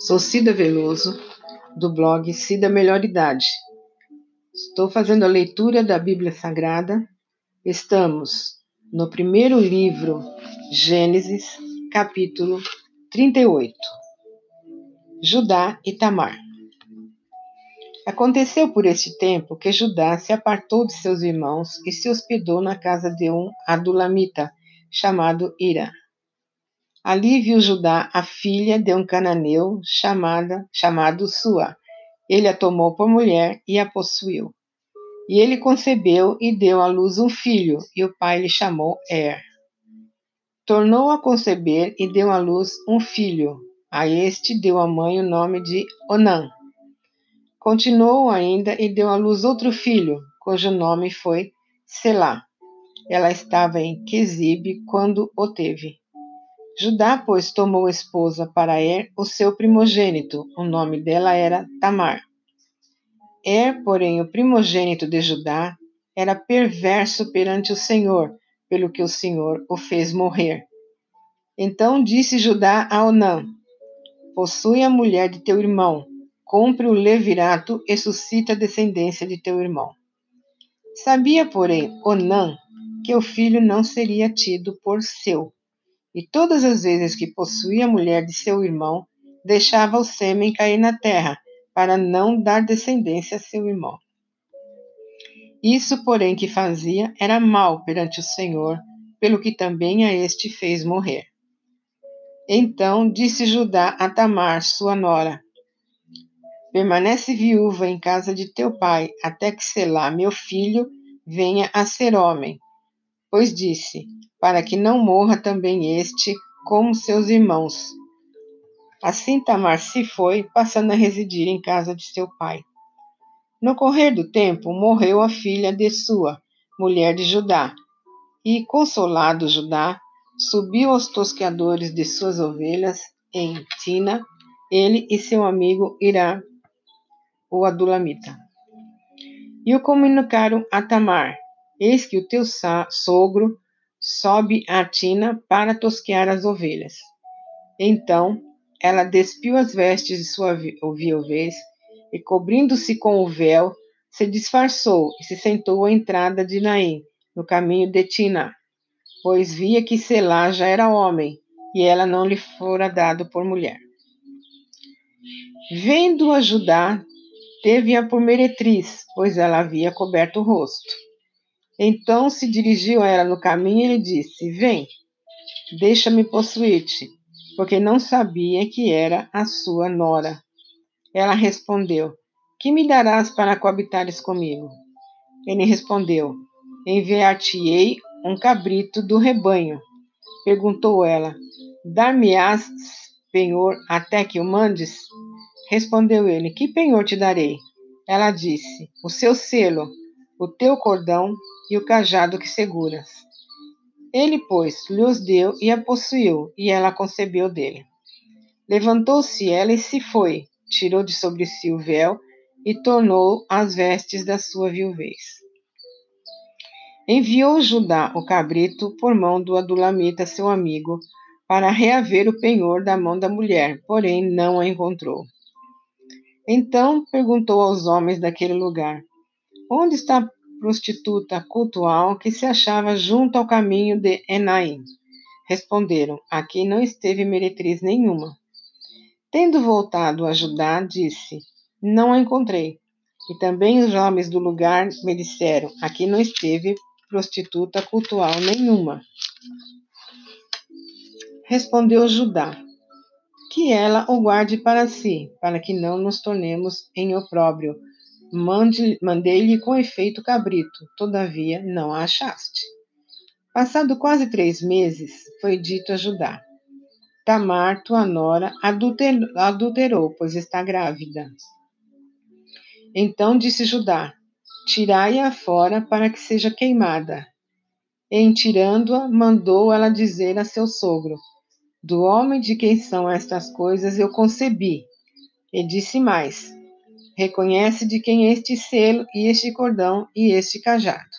Sou Cida Veloso, do blog Cida Melhor Idade. Estou fazendo a leitura da Bíblia Sagrada. Estamos no primeiro livro, Gênesis, capítulo 38. Judá e Tamar. Aconteceu por este tempo que Judá se apartou de seus irmãos e se hospedou na casa de um adulamita chamado Ira. Ali viu Judá a filha de um cananeu chamada, chamado Sua. Ele a tomou por mulher e a possuiu. E ele concebeu e deu à luz um filho, e o pai lhe chamou Er. Tornou a conceber e deu à luz um filho. A este deu a mãe o nome de Onã. Continuou ainda e deu à luz outro filho, cujo nome foi Selá. Ela estava em Quesibe quando o teve. Judá, pois, tomou esposa para Er, o seu primogênito. O nome dela era Tamar. Er, porém, o primogênito de Judá, era perverso perante o Senhor, pelo que o Senhor o fez morrer. Então disse Judá a Onã: Possui a mulher de teu irmão, compre o levirato e suscita a descendência de teu irmão. Sabia, porém, Onã que o filho não seria tido por seu e todas as vezes que possuía a mulher de seu irmão, deixava o sêmen cair na terra, para não dar descendência a seu irmão. Isso, porém, que fazia era mal perante o Senhor, pelo que também a este fez morrer. Então disse Judá a Tamar, sua nora: Permanece viúva em casa de teu pai, até que Selá, meu filho, venha a ser homem. Pois disse: para que não morra também este como seus irmãos. Assim Tamar se foi, passando a residir em casa de seu pai. No correr do tempo, morreu a filha de Sua, mulher de Judá, e, consolado Judá, subiu aos tosqueadores de suas ovelhas em Tina, ele e seu amigo Irá, o Adulamita. E o comunicaram a Tamar: Eis que o teu sogro sobe a tina para tosquear as ovelhas. Então ela despiu as vestes de sua viuvez e, cobrindo-se com o véu, se disfarçou e se sentou à entrada de Naim, no caminho de Tina, pois via que Selá já era homem e ela não lhe fora dado por mulher. Vendo-a Judá, teve-a por meretriz, pois ela havia coberto o rosto. Então se dirigiu a ela no caminho e lhe disse: Vem, deixa-me possuir-te, porque não sabia que era a sua nora. Ela respondeu: Que me darás para coabitares comigo? Ele respondeu: Enviar-te-ei um cabrito do rebanho. Perguntou ela: Dar-me-ás penhor até que o mandes? Respondeu ele: Que penhor te darei? Ela disse: O seu selo, o teu cordão e o cajado que seguras. Ele, pois, lhes deu e a possuiu, e ela concebeu dele. Levantou-se ela e se foi, tirou de sobre si o véu e tornou as vestes da sua viuvez. Enviou Judá o cabrito por mão do Adulamita, seu amigo, para reaver o penhor da mão da mulher, porém não a encontrou. Então perguntou aos homens daquele lugar: Onde está prostituta cultual que se achava junto ao caminho de Enaim. Responderam: Aqui não esteve meretriz nenhuma. Tendo voltado a Judá, disse: Não a encontrei. E também os homens do lugar me disseram: Aqui não esteve prostituta cultual nenhuma. Respondeu Judá: Que ela o guarde para si, para que não nos tornemos em opróbrio Mandei-lhe com efeito cabrito, todavia não a achaste. Passado quase três meses, foi dito a Judá: Tamar, tua nora, adulterou, pois está grávida. Então disse Judá: Tirai-a fora para que seja queimada. E, em tirando-a, mandou ela dizer a seu sogro: Do homem de quem são estas coisas eu concebi. E disse mais: Reconhece de quem este selo e este cordão e este cajado.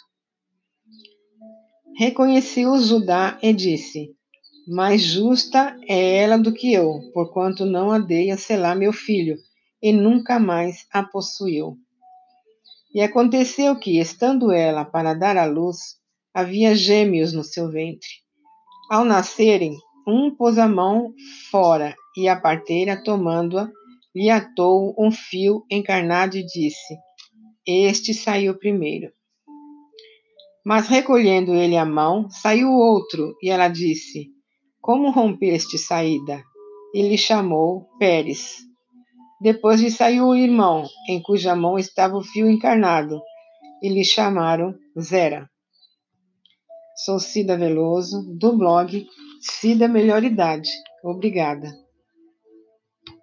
Reconheceu Judá e disse: Mais justa é ela do que eu, porquanto não a dei a selar meu filho, e nunca mais a possuiu. E aconteceu que, estando ela para dar à luz, havia gêmeos no seu ventre. Ao nascerem, um pôs a mão fora, e a parteira, tomando-a, lhe atou um fio encarnado e disse: Este saiu primeiro. Mas recolhendo ele a mão, saiu outro, e ela disse: Como rompeste saída? E lhe chamou Pérez. Depois lhe saiu o irmão, em cuja mão estava o fio encarnado, e lhe chamaram Zera. Sou Cida Veloso, do blog Cida Melhor Idade. Obrigada.